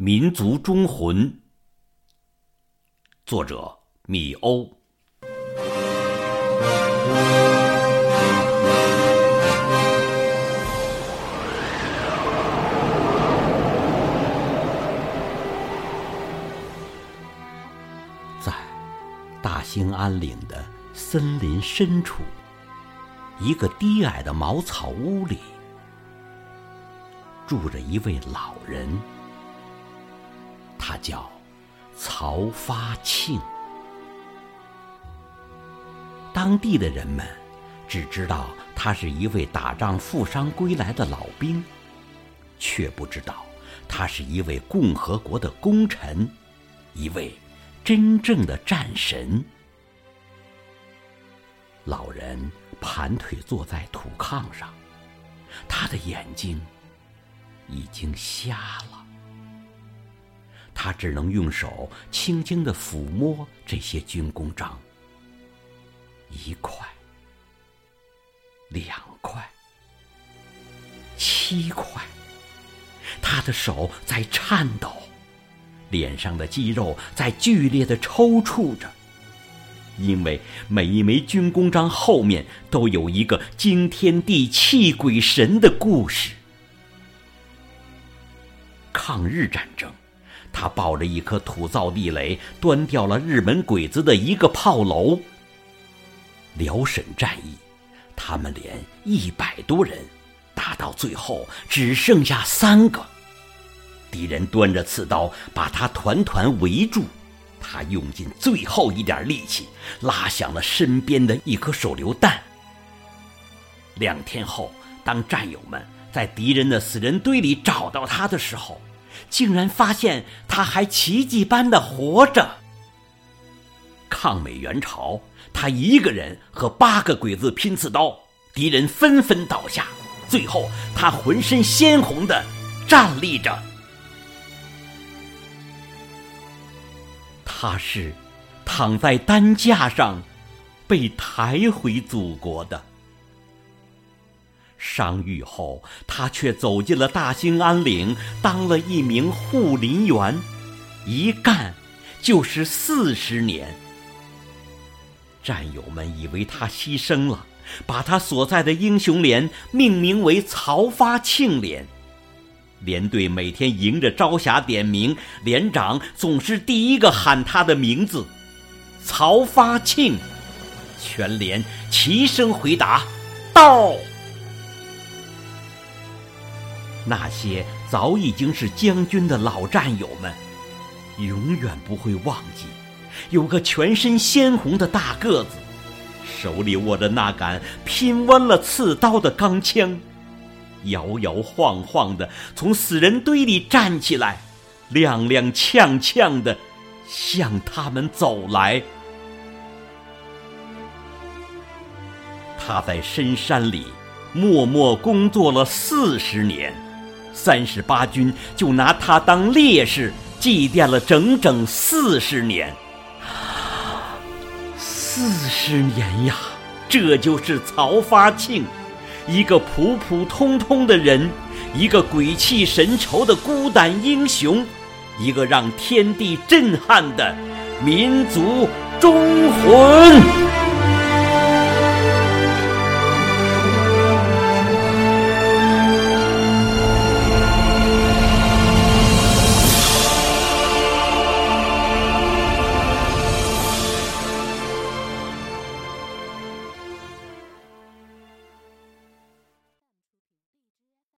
民族忠魂，作者米欧。在大兴安岭的森林深处，一个低矮的茅草屋里，住着一位老人。他叫曹发庆。当地的人们只知道他是一位打仗负伤归来的老兵，却不知道他是一位共和国的功臣，一位真正的战神。老人盘腿坐在土炕上，他的眼睛已经瞎了。他只能用手轻轻的抚摸这些军功章，一块、两块、七块，他的手在颤抖，脸上的肌肉在剧烈的抽搐着，因为每一枚军功章后面都有一个惊天地泣鬼神的故事。抗日战争。他抱着一颗土造地雷，端掉了日本鬼子的一个炮楼。辽沈战役，他们连一百多人，打到最后只剩下三个。敌人端着刺刀把他团团围住，他用尽最后一点力气，拉响了身边的一颗手榴弹。两天后，当战友们在敌人的死人堆里找到他的时候，竟然发现他还奇迹般的活着。抗美援朝，他一个人和八个鬼子拼刺刀，敌人纷纷倒下，最后他浑身鲜红的站立着。他是躺在担架上被抬回祖国的。伤愈后，他却走进了大兴安岭，当了一名护林员，一干就是四十年。战友们以为他牺牲了，把他所在的英雄连命名为曹发庆连。连队每天迎着朝霞点名，连长总是第一个喊他的名字：“曹发庆。”全连齐声回答：“到。”那些早已经是将军的老战友们，永远不会忘记，有个全身鲜红的大个子，手里握着那杆拼弯了刺刀的钢枪，摇摇晃晃的从死人堆里站起来，踉踉跄跄的向他们走来。他在深山里默默工作了四十年。三十八军就拿他当烈士祭奠了整整四十年，四十年呀！这就是曹发庆，一个普普通通的人，一个鬼气神愁的孤胆英雄，一个让天地震撼的民族忠魂。